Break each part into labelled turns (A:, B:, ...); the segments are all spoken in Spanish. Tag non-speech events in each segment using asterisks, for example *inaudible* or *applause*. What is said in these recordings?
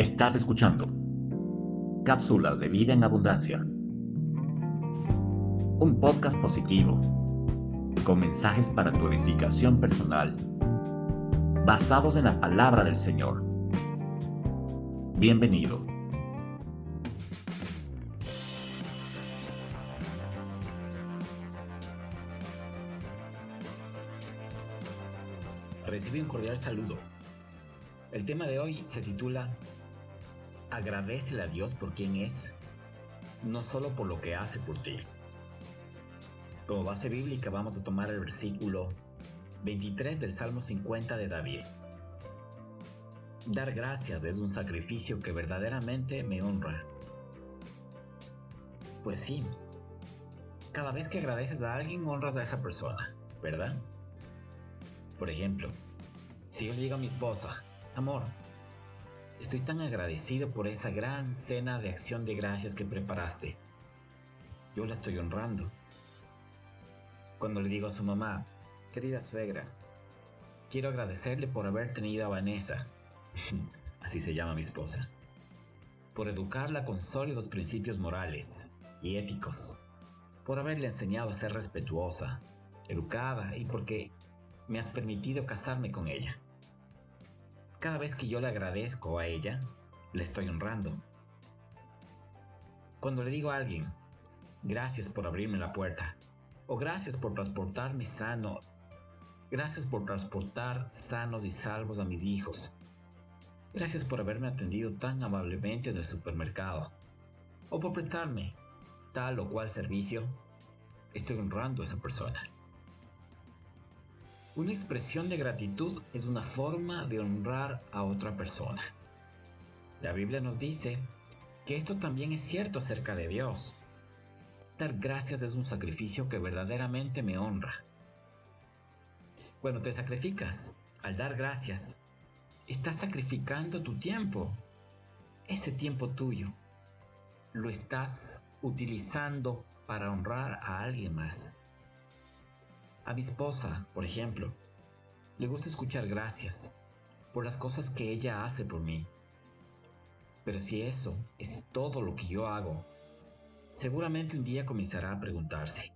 A: Estás escuchando Cápsulas de Vida en Abundancia. Un podcast positivo, con mensajes para tu edificación personal, basados en la palabra del Señor. Bienvenido.
B: Recibe un cordial saludo. El tema de hoy se titula Agradecele a Dios por quien es, no solo por lo que hace por ti. Como base bíblica vamos a tomar el versículo 23 del Salmo 50 de David. Dar gracias es un sacrificio que verdaderamente me honra. Pues sí, cada vez que agradeces a alguien honras a esa persona, ¿verdad? Por ejemplo, si yo le digo a mi esposa, amor, estoy tan agradecido por esa gran cena de acción de gracias que preparaste. Yo la estoy honrando. Cuando le digo a su mamá, querida suegra, quiero agradecerle por haber tenido a Vanessa, *laughs* así se llama mi esposa, por educarla con sólidos principios morales y éticos, por haberle enseñado a ser respetuosa, educada y porque me has permitido casarme con ella. Cada vez que yo le agradezco a ella, le estoy honrando. Cuando le digo a alguien, gracias por abrirme la puerta, o gracias por transportarme sano, gracias por transportar sanos y salvos a mis hijos, gracias por haberme atendido tan amablemente en el supermercado, o por prestarme tal o cual servicio, estoy honrando a esa persona. Una expresión de gratitud es una forma de honrar a otra persona. La Biblia nos dice que esto también es cierto acerca de Dios. Dar gracias es un sacrificio que verdaderamente me honra. Cuando te sacrificas, al dar gracias, estás sacrificando tu tiempo, ese tiempo tuyo. Lo estás utilizando para honrar a alguien más. A mi esposa, por ejemplo, le gusta escuchar gracias por las cosas que ella hace por mí. Pero si eso es todo lo que yo hago, seguramente un día comenzará a preguntarse,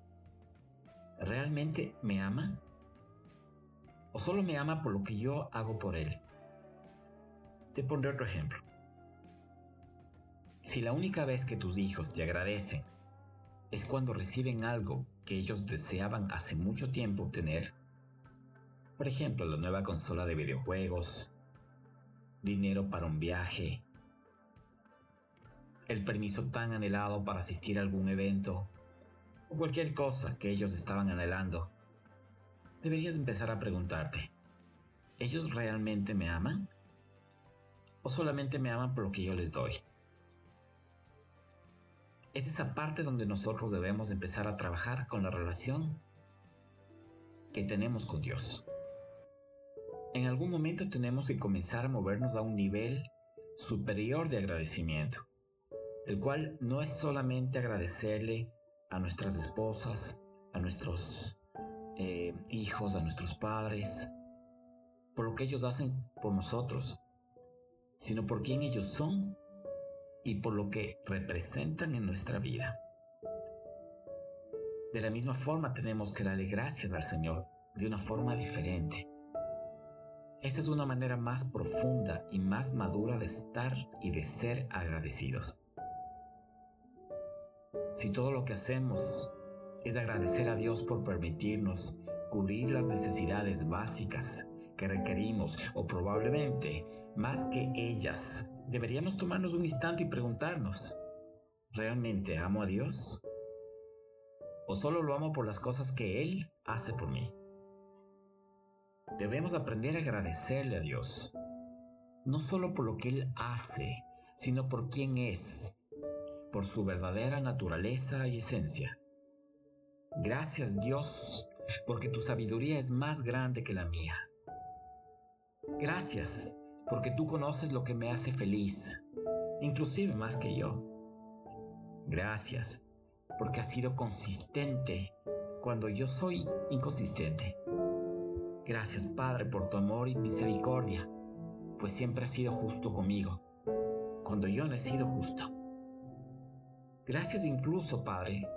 B: ¿realmente me ama? ¿O solo me ama por lo que yo hago por él? Te pondré otro ejemplo. Si la única vez que tus hijos te agradecen es cuando reciben algo que ellos deseaban hace mucho tiempo obtener. Por ejemplo, la nueva consola de videojuegos, dinero para un viaje, el permiso tan anhelado para asistir a algún evento, o cualquier cosa que ellos estaban anhelando. Deberías empezar a preguntarte, ¿ellos realmente me aman? ¿O solamente me aman por lo que yo les doy? Es esa parte donde nosotros debemos empezar a trabajar con la relación que tenemos con Dios. En algún momento tenemos que comenzar a movernos a un nivel superior de agradecimiento, el cual no es solamente agradecerle a nuestras esposas, a nuestros eh, hijos, a nuestros padres, por lo que ellos hacen por nosotros, sino por quién ellos son y por lo que representan en nuestra vida. De la misma forma tenemos que darle gracias al Señor de una forma diferente. Esta es una manera más profunda y más madura de estar y de ser agradecidos. Si todo lo que hacemos es agradecer a Dios por permitirnos cubrir las necesidades básicas que requerimos o probablemente más que ellas deberíamos tomarnos un instante y preguntarnos, ¿realmente amo a Dios? ¿O solo lo amo por las cosas que Él hace por mí? Debemos aprender a agradecerle a Dios, no solo por lo que Él hace, sino por quién es, por su verdadera naturaleza y esencia. Gracias Dios, porque tu sabiduría es más grande que la mía. Gracias porque tú conoces lo que me hace feliz, inclusive más que yo. Gracias, porque has sido consistente cuando yo soy inconsistente. Gracias, Padre, por tu amor y misericordia, pues siempre has sido justo conmigo. cuando yo no he sido justo. Gracias incluso, Padre,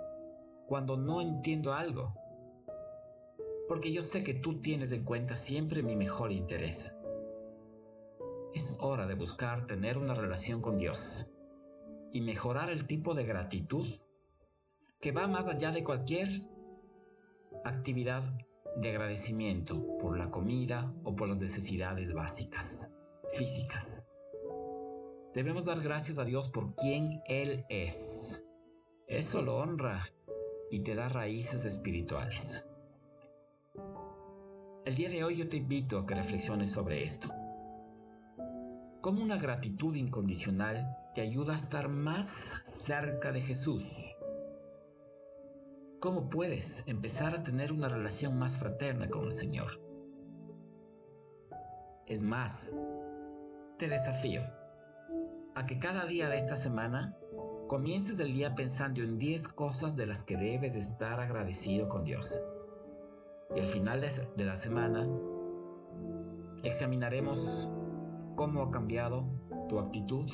B: cuando no entiendo algo. Porque yo sé que tú tienes en cuenta siempre mi mejor interés. Es hora de buscar tener una relación con Dios y mejorar el tipo de gratitud que va más allá de cualquier actividad de agradecimiento por la comida o por las necesidades básicas, físicas. Debemos dar gracias a Dios por quien Él es. Eso lo honra y te da raíces espirituales. El día de hoy yo te invito a que reflexiones sobre esto. ¿Cómo una gratitud incondicional te ayuda a estar más cerca de Jesús? ¿Cómo puedes empezar a tener una relación más fraterna con el Señor? Es más, te desafío a que cada día de esta semana comiences el día pensando en 10 cosas de las que debes estar agradecido con Dios. Y al final de la semana examinaremos cómo ha cambiado tu actitud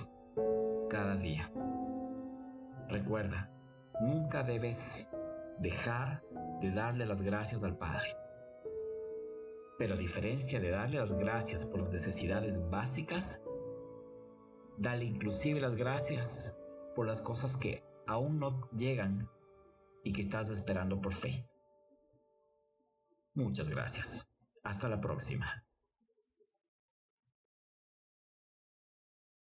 B: cada día. Recuerda, nunca debes dejar de darle las gracias al Padre. Pero a diferencia de darle las gracias por las necesidades básicas, dale inclusive las gracias por las cosas que aún no llegan y que estás esperando por fe. Muchas gracias. Hasta la próxima.